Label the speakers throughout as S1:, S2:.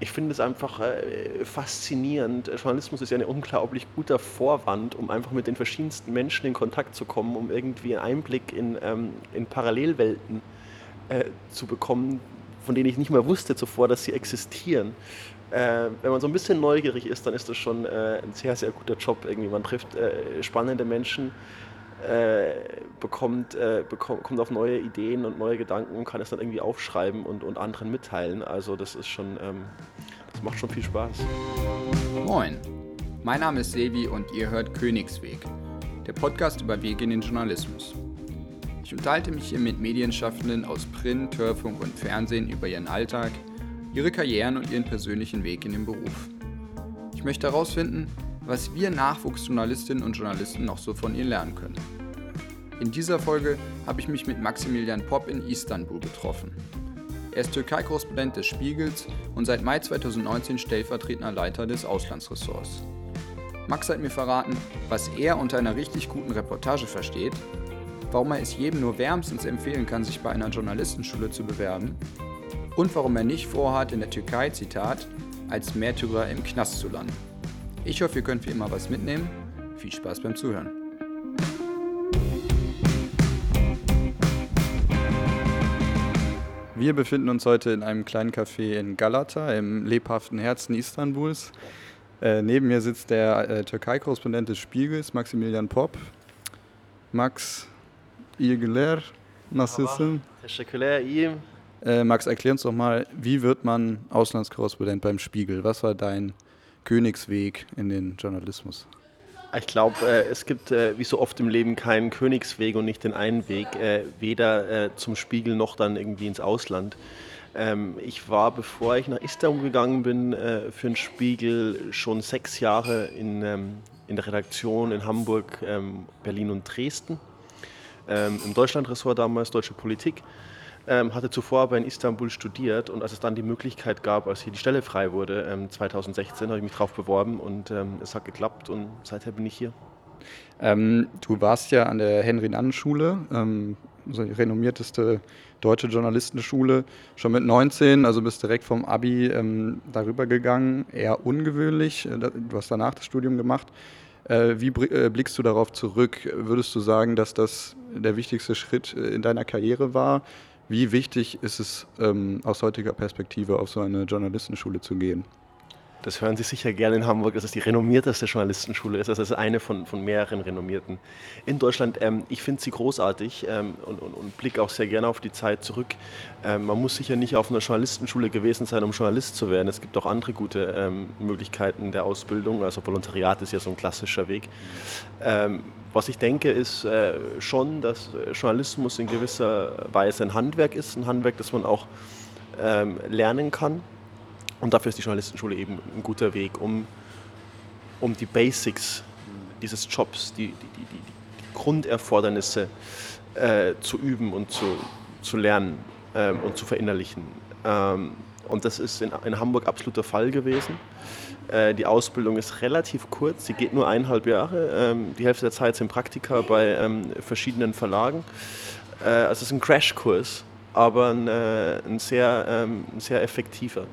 S1: ich finde es einfach äh, faszinierend. Journalismus ist ja ein unglaublich guter Vorwand, um einfach mit den verschiedensten Menschen in Kontakt zu kommen, um irgendwie einen Einblick in, ähm, in Parallelwelten äh, zu bekommen, von denen ich nicht mal wusste zuvor, dass sie existieren. Äh, wenn man so ein bisschen neugierig ist, dann ist das schon äh, ein sehr, sehr guter Job. Irgendwie. Man trifft äh, spannende Menschen, äh, bekommt, äh, bekommt, kommt auf neue Ideen und neue Gedanken und kann es dann irgendwie aufschreiben und, und anderen mitteilen. Also das ist schon, ähm, das macht schon viel Spaß.
S2: Moin, mein Name ist Sevi und ihr hört Königsweg, der Podcast über Wege in den Journalismus. Ich unterhalte mich hier mit Medienschaffenden aus Print, Hörfunk und Fernsehen über ihren Alltag, ihre Karrieren und ihren persönlichen Weg in den Beruf. Ich möchte herausfinden, was wir Nachwuchsjournalistinnen und Journalisten noch so von ihr lernen können. In dieser Folge habe ich mich mit Maximilian Popp in Istanbul getroffen. Er ist Türkei-Korrespondent des Spiegels und seit Mai 2019 stellvertretender Leiter des Auslandsressorts. Max hat mir verraten, was er unter einer richtig guten Reportage versteht, warum er es jedem nur wärmstens empfehlen kann, sich bei einer Journalistenschule zu bewerben und warum er nicht vorhat, in der Türkei, Zitat, als Märtyrer im Knast zu landen. Ich hoffe, ihr könnt wie immer was mitnehmen. Viel Spaß beim Zuhören. Wir befinden uns heute in einem kleinen Café in Galata, im lebhaften Herzen Istanbuls. Äh, neben mir sitzt der äh, Türkei-Korrespondent des Spiegels, Maximilian Popp. Max,
S1: iyiyim.
S2: Äh, Max, erklär uns doch mal, wie wird man Auslandskorrespondent beim Spiegel? Was war dein Königsweg in den Journalismus?
S1: Ich glaube, äh, es gibt äh, wie so oft im Leben keinen Königsweg und nicht den einen Weg, äh, weder äh, zum Spiegel noch dann irgendwie ins Ausland. Ähm, ich war, bevor ich nach Istanbul gegangen bin, äh, für den Spiegel schon sechs Jahre in, ähm, in der Redaktion in Hamburg, ähm, Berlin und Dresden. Ähm, Im Deutschlandressort damals, Deutsche Politik ähm, hatte zuvor aber in Istanbul studiert und als es dann die Möglichkeit gab, als hier die Stelle frei wurde, ähm, 2016, habe ich mich darauf beworben und ähm, es hat geklappt und seither bin ich hier.
S2: Ähm, du warst ja an der Henry-Nannen-Schule, also die renommierteste deutsche Journalistenschule, schon mit 19, also bist direkt vom Abi ähm, darüber gegangen. Eher ungewöhnlich, äh, du hast danach das Studium gemacht. Äh, wie äh, blickst du darauf zurück? Würdest du sagen, dass das der wichtigste Schritt in deiner Karriere war? Wie wichtig ist es ähm, aus heutiger Perspektive auf so eine Journalistenschule zu gehen?
S1: Das hören Sie sicher gerne in Hamburg, dass es die renommierteste Journalistenschule ist. Das ist eine von, von mehreren renommierten in Deutschland. Ähm, ich finde sie großartig ähm, und, und, und blicke auch sehr gerne auf die Zeit zurück. Ähm, man muss sicher nicht auf einer Journalistenschule gewesen sein, um Journalist zu werden. Es gibt auch andere gute ähm, Möglichkeiten der Ausbildung. Also Volontariat ist ja so ein klassischer Weg. Ähm, was ich denke, ist äh, schon, dass Journalismus in gewisser Weise ein Handwerk ist, ein Handwerk, das man auch ähm, lernen kann. Und dafür ist die Journalistenschule eben ein guter Weg, um, um die Basics dieses Jobs, die, die, die, die Grunderfordernisse äh, zu üben und zu, zu lernen ähm, und zu verinnerlichen. Ähm, und das ist in, in Hamburg absoluter Fall gewesen. Äh, die Ausbildung ist relativ kurz, sie geht nur eineinhalb Jahre. Ähm, die Hälfte der Zeit sind Praktika bei ähm, verschiedenen Verlagen. Äh, also es ist ein Crashkurs, aber ein, äh, ein, sehr, ähm, ein sehr effektiver.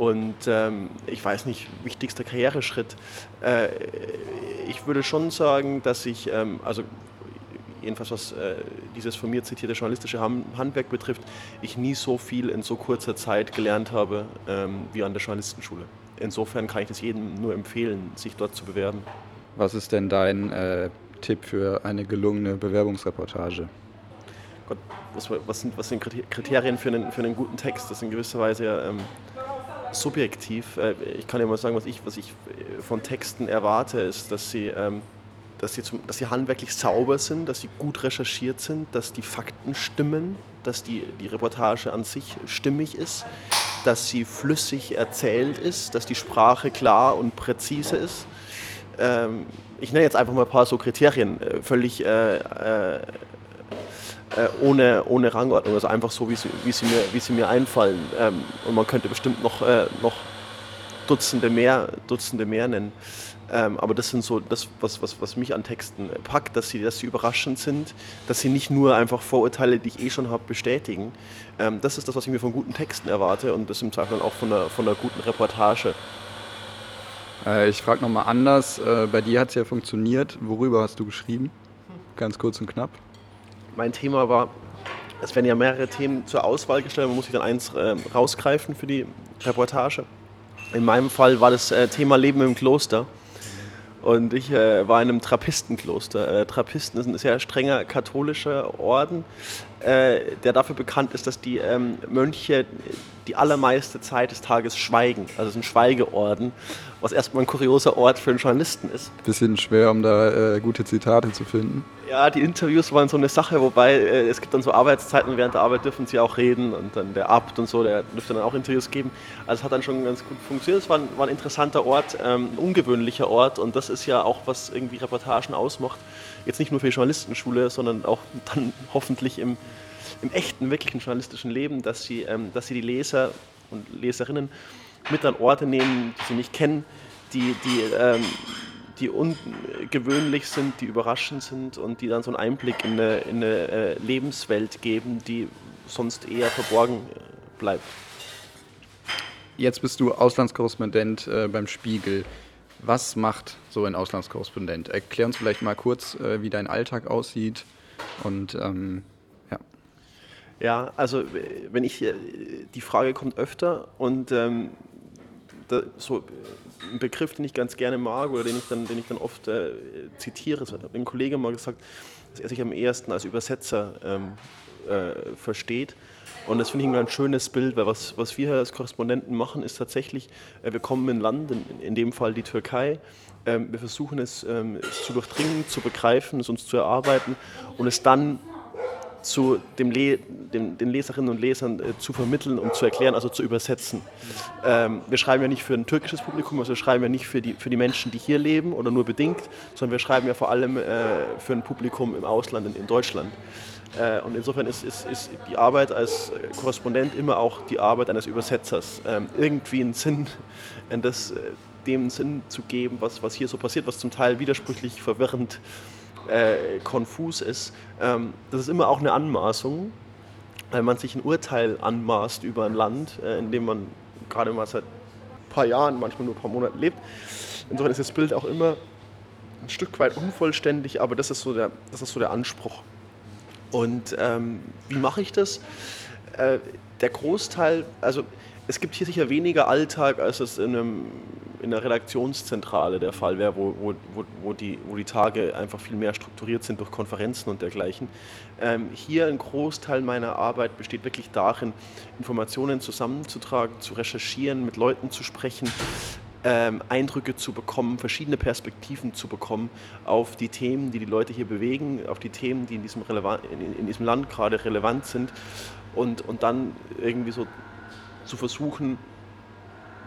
S1: Und ich weiß nicht, wichtigster Karriereschritt. ich würde schon sagen, dass ich, also jedenfalls was dieses von mir zitierte journalistische Handwerk betrifft, ich nie so viel in so kurzer Zeit gelernt habe wie an der Journalistenschule insofern kann ich das jedem nur empfehlen, sich dort zu bewerben.
S2: Was ist denn dein äh, Tipp für eine gelungene Bewerbungsreportage?
S1: Gott, was, was, sind, was sind Kriterien für einen, für einen guten Text? Das ist in gewisser Weise ja, ähm, subjektiv. Äh, ich kann ja mal sagen, was ich, was ich äh, von Texten erwarte, ist, dass sie, ähm, dass, sie zum, dass sie handwerklich sauber sind, dass sie gut recherchiert sind, dass die Fakten stimmen, dass die, die Reportage an sich stimmig ist, dass sie flüssig erzählt ist, dass die Sprache klar und präzise ist. Ähm, ich nenne jetzt einfach mal ein paar so Kriterien, äh, völlig äh, äh, äh, ohne, ohne Rangordnung, also einfach so, wie sie, wie sie, mir, wie sie mir einfallen. Ähm, und man könnte bestimmt noch, äh, noch Dutzende mehr, Dutzende mehr nennen. Ähm, aber das sind so das, was, was, was mich an Texten packt, dass sie, dass sie überraschend sind, dass sie nicht nur einfach Vorurteile, die ich eh schon habe, bestätigen. Ähm, das ist das, was ich mir von guten Texten erwarte und das im Zweifel auch von einer, von einer guten Reportage.
S2: Äh, ich frage nochmal anders. Äh, bei dir hat es ja funktioniert. Worüber hast du geschrieben? Ganz kurz und knapp.
S1: Mein Thema war, es werden ja mehrere Themen zur Auswahl gestellt, man muss sich dann eins äh, rausgreifen für die Reportage. In meinem Fall war das äh, Thema Leben im Kloster. Und ich äh, war in einem Trappistenkloster. Äh, Trappisten ist ein sehr strenger katholischer Orden, äh, der dafür bekannt ist, dass die ähm, Mönche die allermeiste Zeit des Tages schweigen. Also es ist ein Schweigeorden, was erstmal ein kurioser Ort für einen Journalisten ist.
S2: Bisschen schwer, um da äh, gute Zitate zu finden.
S1: Ja, die Interviews waren so eine Sache, wobei äh, es gibt dann so Arbeitszeiten, während der Arbeit dürfen sie auch reden und dann der Abt und so, der dürfte dann auch Interviews geben. Also es hat dann schon ganz gut funktioniert. Es war ein, war ein interessanter Ort, ähm, ein ungewöhnlicher Ort und das ist ja auch, was irgendwie Reportagen ausmacht. Jetzt nicht nur für die Journalistenschule, sondern auch dann hoffentlich im im echten, wirklichen journalistischen Leben, dass sie, ähm, dass sie die Leser und Leserinnen mit an Orte nehmen, die sie nicht kennen, die, die, ähm, die ungewöhnlich sind, die überraschend sind und die dann so einen Einblick in eine, in eine äh, Lebenswelt geben, die sonst eher verborgen äh, bleibt.
S2: Jetzt bist du Auslandskorrespondent äh, beim Spiegel. Was macht so ein Auslandskorrespondent? Erklär uns vielleicht mal kurz, äh, wie dein Alltag aussieht und ähm,
S1: ja, also wenn ich die Frage kommt öfter und ähm, da, so ein Begriff, den ich ganz gerne mag oder den ich dann, den ich dann oft äh, zitiere, so, hat ein Kollege mal gesagt, dass er sich am ehesten als Übersetzer ähm, äh, versteht. Und das finde ich ein ganz schönes Bild, weil was, was wir als Korrespondenten machen, ist tatsächlich, äh, wir kommen in Land, in, in dem Fall die Türkei, ähm, wir versuchen es, ähm, es zu durchdringen, zu begreifen, es uns zu erarbeiten und es dann zu dem Le dem, den Leserinnen und Lesern äh, zu vermitteln und zu erklären, also zu übersetzen. Ähm, wir schreiben ja nicht für ein türkisches Publikum, also wir schreiben ja nicht für die, für die Menschen, die hier leben oder nur bedingt, sondern wir schreiben ja vor allem äh, für ein Publikum im Ausland, in, in Deutschland. Äh, und insofern ist, ist, ist, die Arbeit als Korrespondent immer auch die Arbeit eines Übersetzers. Ähm, irgendwie einen Sinn, in das, äh, dem Sinn zu geben, was, was hier so passiert, was zum Teil widersprüchlich, verwirrend ist äh, konfus ist. Ähm, das ist immer auch eine Anmaßung, weil man sich ein Urteil anmaßt über ein Land, äh, in dem man gerade mal seit ein paar Jahren, manchmal nur ein paar Monaten lebt. Insofern ist das Bild auch immer ein Stück weit unvollständig, aber das ist so der, das ist so der Anspruch. Und ähm, wie mache ich das? Äh, der Großteil, also es gibt hier sicher weniger Alltag, als es in, einem, in einer Redaktionszentrale der Fall wäre, wo, wo, wo, die, wo die Tage einfach viel mehr strukturiert sind durch Konferenzen und dergleichen. Ähm, hier ein Großteil meiner Arbeit besteht wirklich darin, Informationen zusammenzutragen, zu recherchieren, mit Leuten zu sprechen, ähm, Eindrücke zu bekommen, verschiedene Perspektiven zu bekommen auf die Themen, die die Leute hier bewegen, auf die Themen, die in diesem, in, in diesem Land gerade relevant sind und, und dann irgendwie so zu versuchen,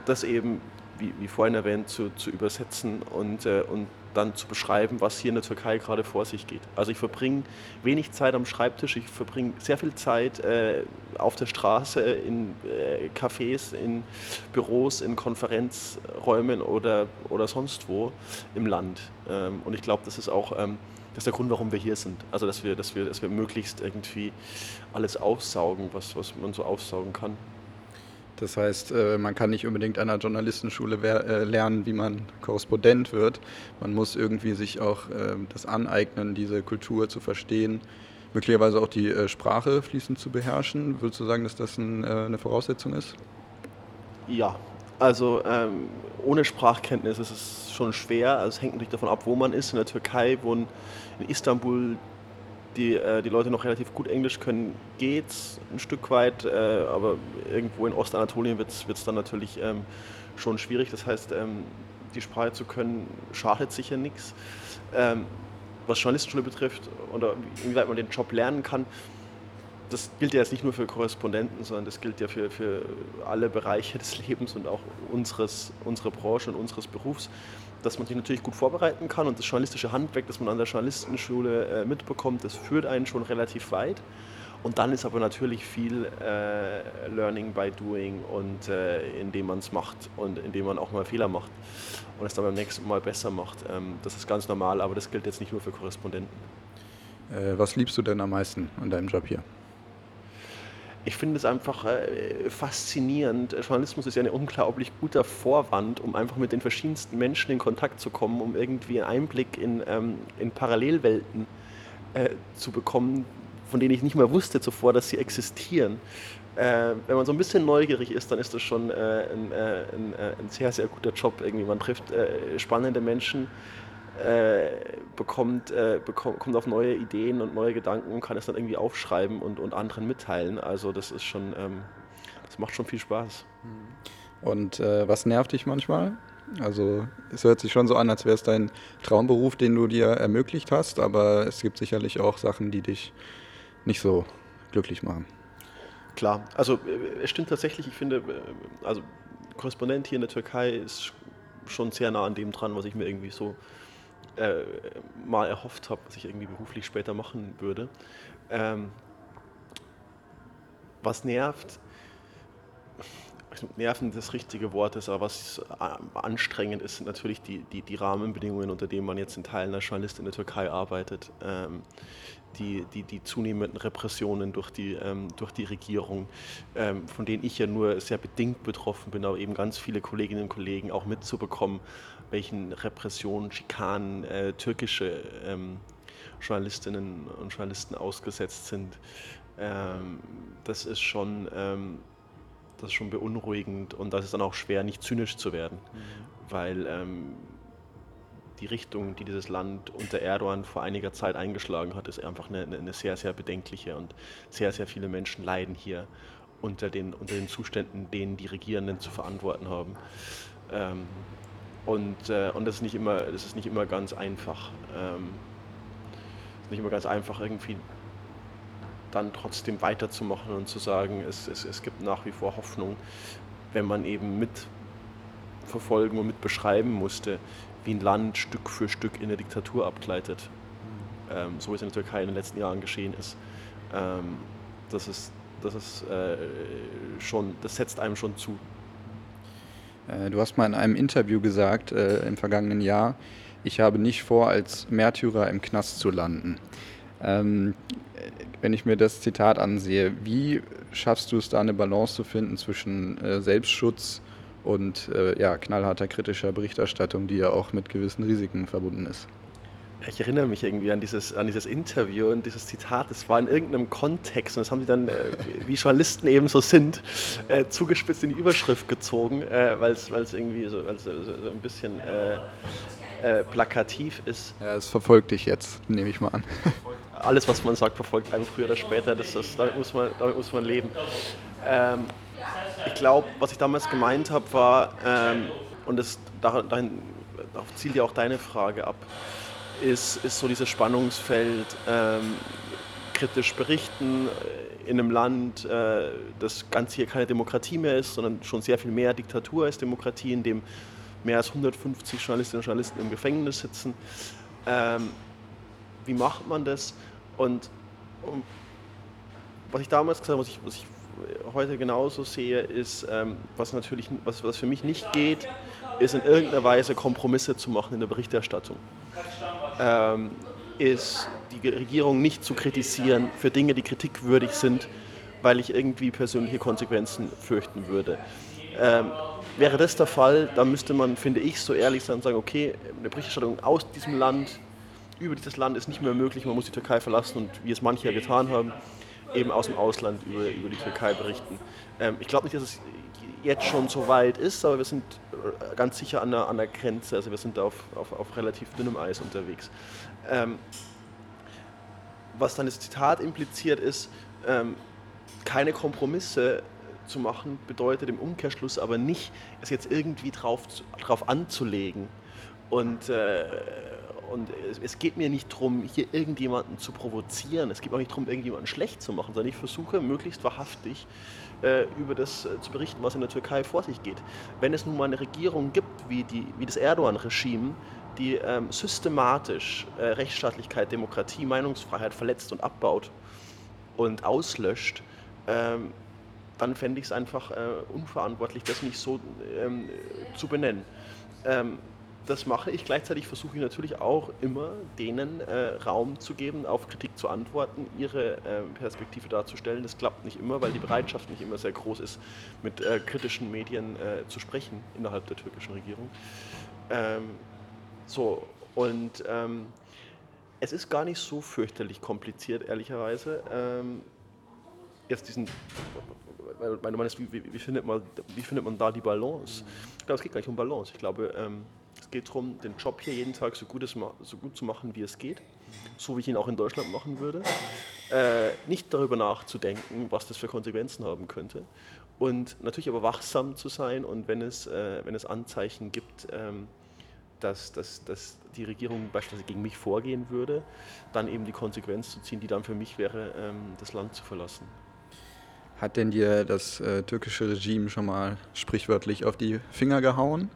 S1: das eben, wie, wie vorhin erwähnt, zu, zu übersetzen und, äh, und dann zu beschreiben, was hier in der Türkei gerade vor sich geht. Also ich verbringe wenig Zeit am Schreibtisch, ich verbringe sehr viel Zeit äh, auf der Straße, in äh, Cafés, in Büros, in Konferenzräumen oder, oder sonst wo im Land. Ähm, und ich glaube, das ist auch ähm, das ist der Grund, warum wir hier sind. Also dass wir, dass wir, dass wir möglichst irgendwie alles aufsaugen, was, was man so aufsaugen kann.
S2: Das heißt, äh, man kann nicht unbedingt an einer Journalistenschule äh, lernen, wie man Korrespondent wird. Man muss irgendwie sich auch ähm, das aneignen, diese Kultur zu verstehen, möglicherweise auch die äh, Sprache fließend zu beherrschen. Würdest du sagen, dass das eine Voraussetzung ist?
S1: Ja, also ähm, ohne Sprachkenntnis ist es schon schwer. Also es hängt natürlich davon ab, wo man ist. In der Türkei wohnen in Istanbul die, äh, die Leute noch relativ gut Englisch können, geht's ein Stück weit, äh, aber irgendwo in Ostanatolien wird es dann natürlich ähm, schon schwierig. Das heißt, ähm, die Sprache zu können, schadet sicher nichts. Ähm, was Journalistenschule betrifft oder inwieweit man den Job lernen kann, das gilt ja jetzt nicht nur für Korrespondenten, sondern das gilt ja für, für alle Bereiche des Lebens und auch unseres, unserer Branche und unseres Berufs dass man sich natürlich gut vorbereiten kann und das journalistische Handwerk, das man an der Journalistenschule äh, mitbekommt, das führt einen schon relativ weit. Und dann ist aber natürlich viel äh, Learning by Doing und äh, indem man es macht und indem man auch mal Fehler macht und es dann beim nächsten Mal besser macht. Ähm, das ist ganz normal, aber das gilt jetzt nicht nur für Korrespondenten.
S2: Äh, was liebst du denn am meisten an deinem Job hier?
S1: Ich finde es einfach äh, faszinierend. Journalismus ist ja ein unglaublich guter Vorwand, um einfach mit den verschiedensten Menschen in Kontakt zu kommen, um irgendwie einen Einblick in, ähm, in Parallelwelten äh, zu bekommen, von denen ich nicht mal wusste zuvor, dass sie existieren. Äh, wenn man so ein bisschen neugierig ist, dann ist das schon äh, ein, äh, ein, äh, ein, sehr, sehr guter Job. Irgendwie. Man trifft spannende Menschen, äh, bekommt, bekommt, kommt auf neue Ideen und neue Gedanken und kann es dann irgendwie aufschreiben und, und anderen mitteilen. Also das ist schon, ähm, das macht schon viel Spaß.
S2: Und was nervt dich manchmal? Also es hört sich schon so an, als wäre es dein Traumberuf, den du dir ermöglicht hast, aber es gibt sicherlich auch Sachen, die dich nicht so glücklich machen.
S1: Klar, also äh, es stimmt tatsächlich, ich finde, äh, also Korrespondent hier in der Türkei ist schon sehr nah an dem dran, was ich mir irgendwie so äh, mal erhofft habe, was ich irgendwie beruflich später machen würde. Ähm, was nervt, nerven das richtige Wort ist, aber was äh, anstrengend ist, sind natürlich die, die, die Rahmenbedingungen, unter denen man jetzt in Teilen als Journalist in der Türkei arbeitet. Ähm, die, die, die zunehmenden Repressionen durch die, ähm, durch die Regierung, ähm, von denen ich ja nur sehr bedingt betroffen bin, aber eben ganz viele Kolleginnen und Kollegen auch mitzubekommen, welchen Repressionen, Schikanen äh, türkische ähm, Journalistinnen und Journalisten ausgesetzt sind. Ähm, das ist schon ähm, das ist schon beunruhigend und das ist dann auch schwer, nicht zynisch zu werden, mhm. weil ähm, die Richtung, die dieses Land unter Erdogan vor einiger Zeit eingeschlagen hat, ist einfach eine, eine sehr, sehr bedenkliche und sehr, sehr viele Menschen leiden hier unter den, unter den Zuständen, denen die Regierenden zu verantworten haben. Ähm, und, äh, und das ist nicht immer, das ist nicht immer ganz einfach. Ähm, ist nicht immer ganz einfach, irgendwie dann trotzdem weiterzumachen und zu sagen, es, es, es gibt nach wie vor Hoffnung, wenn man eben mitverfolgen und mit beschreiben musste, wie ein Land Stück für Stück in der Diktatur abgleitet. Ähm, so wie es in der Türkei in den letzten Jahren geschehen ist. Ähm, das ist, das ist äh, schon, das setzt einem schon zu.
S2: Äh, du hast mal in einem Interview gesagt, äh, im vergangenen Jahr, ich habe nicht vor, als Märtyrer im Knast zu landen. Ähm, wenn ich mir das Zitat ansehe, wie schaffst du es da eine Balance zu finden zwischen äh, Selbstschutz und äh, ja, knallharter kritischer Berichterstattung, die ja auch mit gewissen Risiken verbunden ist?
S1: Ich erinnere mich irgendwie an dieses, an dieses Interview und dieses Zitat. Es war in irgendeinem Kontext und das haben sie dann, äh, wie Journalisten eben so sind, äh, zugespitzt in die Überschrift gezogen, äh, weil es irgendwie so, so, so, ein bisschen äh, äh, plakativ ist.
S2: Ja, es verfolgt dich jetzt, nehme ich mal an.
S1: Alles, was man sagt, verfolgt einen früher oder später. Das, das, damit, muss man, damit muss man leben. Ähm, ich glaube, was ich damals gemeint habe, war, ähm, und das, dahin, darauf zielt ja auch deine Frage ab, ist, ist so dieses Spannungsfeld, ähm, kritisch berichten äh, in einem Land, äh, das ganz hier keine Demokratie mehr ist, sondern schon sehr viel mehr Diktatur als Demokratie, in dem mehr als 150 Journalistinnen und Journalisten im Gefängnis sitzen. Ähm, wie macht man das? Und um, was ich damals gesagt habe, was ich, was ich heute genauso sehe, ist, ähm, was natürlich, was, was für mich nicht geht, ist in irgendeiner Weise Kompromisse zu machen in der Berichterstattung. Ähm, ist die Regierung nicht zu kritisieren für Dinge, die kritikwürdig sind, weil ich irgendwie persönliche Konsequenzen fürchten würde. Ähm, Wäre das der Fall, dann müsste man, finde ich, so ehrlich sein und sagen, okay, eine Berichterstattung aus diesem Land, über dieses Land ist nicht mehr möglich, man muss die Türkei verlassen und wie es manche ja getan haben, eben aus dem Ausland über, über die Türkei berichten. Ähm, ich glaube nicht, dass es jetzt schon so weit ist, aber wir sind äh, ganz sicher an der, an der Grenze, also wir sind auf, auf, auf relativ dünnem Eis unterwegs. Ähm, was dann das Zitat impliziert ist, ähm, keine Kompromisse zu machen, bedeutet im Umkehrschluss aber nicht, es jetzt irgendwie drauf, drauf anzulegen. Und, äh, und es, geht mir nicht darum, hier irgendjemanden zu provozieren. Es geht auch nicht darum, irgendjemanden schlecht zu machen, sondern ich versuche möglichst wahrhaftig äh, über das äh, zu berichten, was in der Türkei vor sich geht. Wenn es nun mal eine Regierung gibt, wie, die, wie das Erdogan-Regime, die ähm, systematisch äh, Rechtsstaatlichkeit, Demokratie, Meinungsfreiheit verletzt und abbaut, und auslöscht, ähm, dann fände ich es einfach äh, unverantwortlich, das nicht so ähm, zu benennen. Das mache ich. Gleichzeitig versuche ich natürlich auch immer, denen äh, Raum zu geben, auf Kritik zu antworten, ihre äh, Perspektive darzustellen. Das klappt nicht immer, weil die Bereitschaft nicht immer sehr groß ist, mit äh, kritischen Medien äh, zu sprechen innerhalb der türkischen Regierung. Ähm, so, und ähm, es ist gar nicht so fürchterlich kompliziert, ehrlicherweise. Ähm, jetzt diesen, weil du meinst, wie, wie, findet man, wie findet man da die Balance? Ich glaube, es geht gar nicht um Balance. Ich glaube, ähm, geht darum, den Job hier jeden Tag so gut, so gut zu machen, wie es geht, so wie ich ihn auch in Deutschland machen würde. Äh, nicht darüber nachzudenken, was das für Konsequenzen haben könnte. Und natürlich aber wachsam zu sein und wenn es, äh, wenn es Anzeichen gibt, ähm, dass, dass, dass die Regierung beispielsweise gegen mich vorgehen würde, dann eben die Konsequenz zu ziehen, die dann für mich wäre, ähm, das Land zu verlassen.
S2: Hat denn dir das äh, türkische Regime schon mal sprichwörtlich auf die Finger gehauen?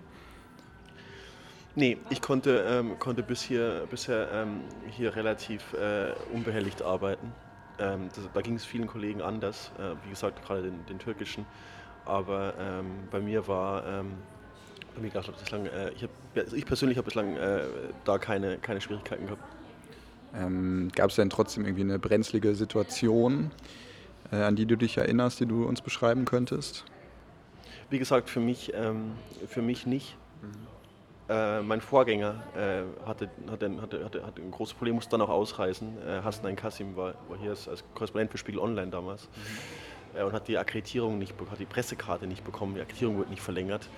S1: Nee, ich konnte, ähm, konnte bis hier, bisher ähm, hier relativ äh, unbehelligt arbeiten. Ähm, das, da ging es vielen Kollegen anders, äh, wie gesagt, gerade den, den türkischen. Aber ähm, bei mir war, ähm, bei mir gab bislang, äh, ich, hab, also ich persönlich habe bislang äh, da keine, keine Schwierigkeiten gehabt.
S2: Ähm, gab es denn trotzdem irgendwie eine brenzlige Situation, äh, an die du dich erinnerst, die du uns beschreiben könntest?
S1: Wie gesagt, für mich, für mich nicht. Mhm. Äh, mein Vorgänger äh, hatte, hatte, hatte, hatte, hatte ein großes Problem, musste dann auch ausreisen. Äh, Hassan Kassim war, war hier als Korrespondent für Spiegel Online damals mhm. äh, und hat die Akkreditierung nicht hat die Pressekarte nicht bekommen, die Akkreditierung wurde nicht verlängert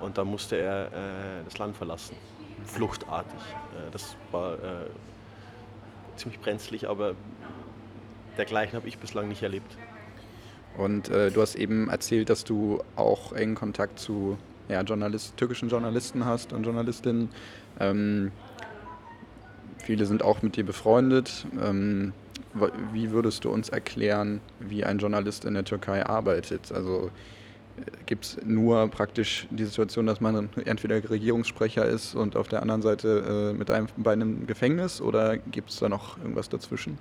S1: und dann musste er äh, das Land verlassen, fluchtartig. Äh, das war äh, ziemlich brenzlig, aber dergleichen habe ich bislang nicht erlebt.
S2: Und du hast eben erzählt, dass du auch engen Kontakt zu ja, Journalist, türkischen Journalisten hast und Journalistinnen. Ähm, viele sind auch mit dir befreundet. Ähm, wie würdest du uns erklären, wie ein Journalist in der Türkei arbeitet? Also äh, gibt es nur praktisch die Situation, dass man entweder Regierungssprecher ist und auf der anderen Seite äh, mit einem Bein im Gefängnis oder gibt es da noch irgendwas dazwischen?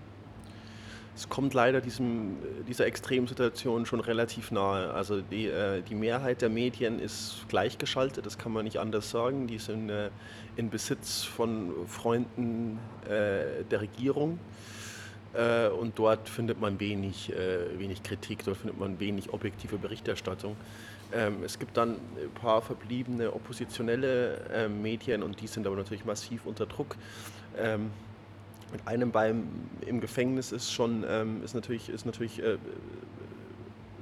S1: Es kommt leider diesem, dieser Extremsituation schon relativ nahe. Also die, äh, die Mehrheit der Medien ist gleichgeschaltet, das kann man nicht anders sagen. Die sind äh, in Besitz von Freunden äh, der Regierung. Äh, und dort findet man wenig, äh, wenig Kritik, dort findet man wenig objektive Berichterstattung. Ähm, es gibt dann ein paar verbliebene oppositionelle äh, Medien und die sind aber natürlich massiv unter Druck. Ähm, mit einem Bein im Gefängnis ist schon ähm, ist natürlich, ist natürlich äh,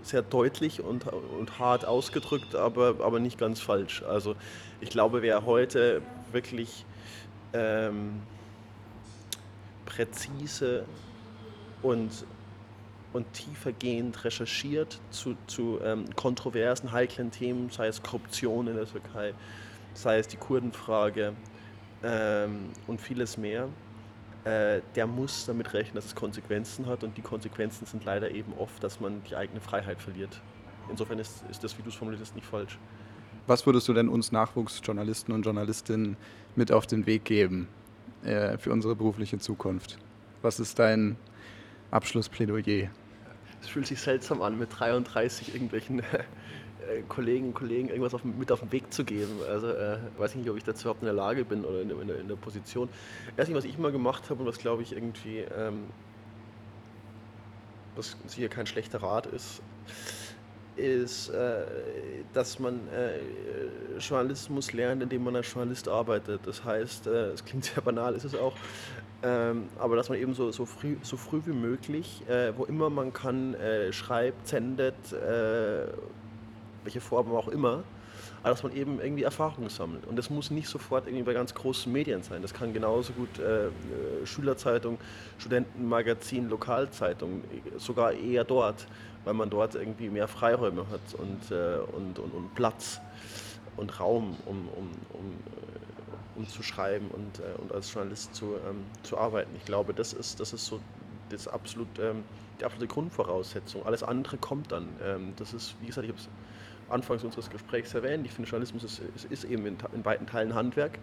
S1: sehr deutlich und, und hart ausgedrückt, aber, aber nicht ganz falsch. Also ich glaube, wer heute wirklich ähm, präzise und, und tiefergehend recherchiert zu, zu ähm, kontroversen, heiklen Themen, sei es Korruption in der Türkei, sei es die Kurdenfrage ähm, und vieles mehr, äh, der muss damit rechnen, dass es Konsequenzen hat und die Konsequenzen sind leider eben oft, dass man die eigene Freiheit verliert. Insofern ist, ist das, wie du es formulierst, nicht falsch.
S2: Was würdest du denn uns Nachwuchsjournalisten und Journalistinnen mit auf den Weg geben äh, für unsere berufliche Zukunft? Was ist dein Abschlussplädoyer?
S1: Es fühlt sich seltsam an, mit 33 irgendwelchen Kollegen und Kollegen irgendwas auf, mit auf den Weg zu geben. Also äh, weiß ich nicht, ob ich dazu überhaupt in der Lage bin oder in, in, in der Position. Erstens, was ich mal gemacht habe und was glaube ich irgendwie, ähm, was sicher kein schlechter Rat ist, ist, äh, dass man äh, Journalismus lernt, indem man als Journalist arbeitet. Das heißt, äh, es klingt sehr banal, ist es auch, ähm, aber dass man eben so, so, früh, so früh wie möglich, äh, wo immer man kann, äh, schreibt, sendet, äh, welche Form auch immer, aber dass man eben irgendwie Erfahrungen sammelt. Und das muss nicht sofort irgendwie bei ganz großen Medien sein. Das kann genauso gut äh, äh, Schülerzeitung, Studentenmagazin, Lokalzeitung, sogar eher dort, weil man dort irgendwie mehr Freiräume hat und, äh, und, und, und, Platz und Raum, um, um, um, äh, um zu schreiben und, äh, und als Journalist zu, ähm, zu arbeiten. Ich glaube, das ist, das ist so das absolut, ähm, die absolute Grundvoraussetzung. Alles andere kommt dann. Ähm, das ist, wie gesagt, ich habe es anfangs unseres Gesprächs erwähnt. Ich finde, Journalismus ist, ist, ist eben in, in, weiten Teilen Handwerk.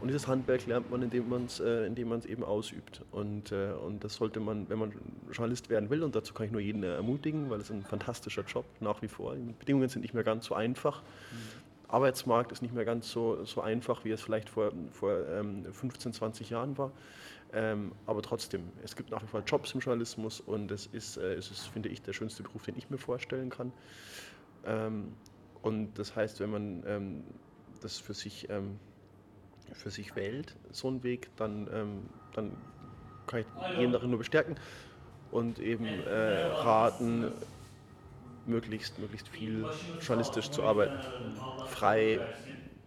S1: Und dieses Handwerk lernt man, indem man es äh, indem eben ausübt. Und, äh, und das sollte man, wenn man Journalist werden will, und dazu kann ich nur jeden ermutigen, weil es ein fantastischer Job nach wie vor. Die Bedingungen sind nicht mehr ganz so einfach. Mhm. Arbeitsmarkt ist nicht mehr ganz so, so einfach, wie es vielleicht vor, vor ähm, 15, 20 Jahren war. Ähm, aber trotzdem, es gibt nach wie vor Jobs im Journalismus und es ist, äh, es ist, finde ich, der schönste Beruf, den ich mir vorstellen kann. Ähm, und das heißt, wenn man ähm, das für sich, ähm, für sich wählt, so einen Weg, dann, ähm, dann kann ich jeden darin nur bestärken und eben äh, raten, möglichst, möglichst viel journalistisch zu arbeiten. Frei,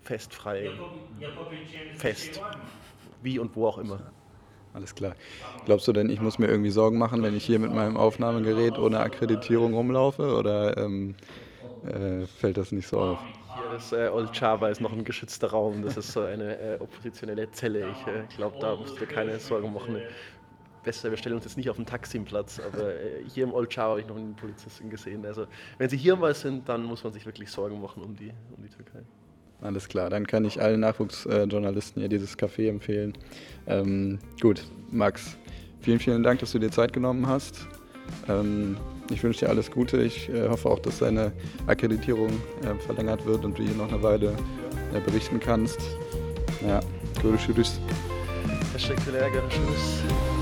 S1: festfrei, fest. Wie und wo auch immer.
S2: Alles klar. Glaubst du denn, ich muss mir irgendwie Sorgen machen, wenn ich hier mit meinem Aufnahmegerät ohne Akkreditierung rumlaufe? Oder ähm, äh, fällt das nicht so auf?
S1: Hier ist äh, Old Java ist noch ein geschützter Raum. Das ist so eine äh, oppositionelle Zelle. Ich äh, glaube, da musst du dir keine Sorgen machen besser, wir stellen uns jetzt nicht auf den Taximplatz, aber äh, hier im Old Chow habe ich noch einen Polizisten gesehen. Also wenn Sie hier mal sind, dann muss man sich wirklich Sorgen machen um die, um die Türkei.
S2: Alles klar, dann kann ich allen Nachwuchsjournalisten hier dieses Café empfehlen. Ähm, gut, Max, vielen, vielen Dank, dass du dir Zeit genommen hast. Ähm, ich wünsche dir alles Gute. Ich äh, hoffe auch, dass deine Akkreditierung äh, verlängert wird und du hier noch eine Weile äh, berichten kannst. Ja, görüşürüz.
S1: Teşekkürler, görüşürüz.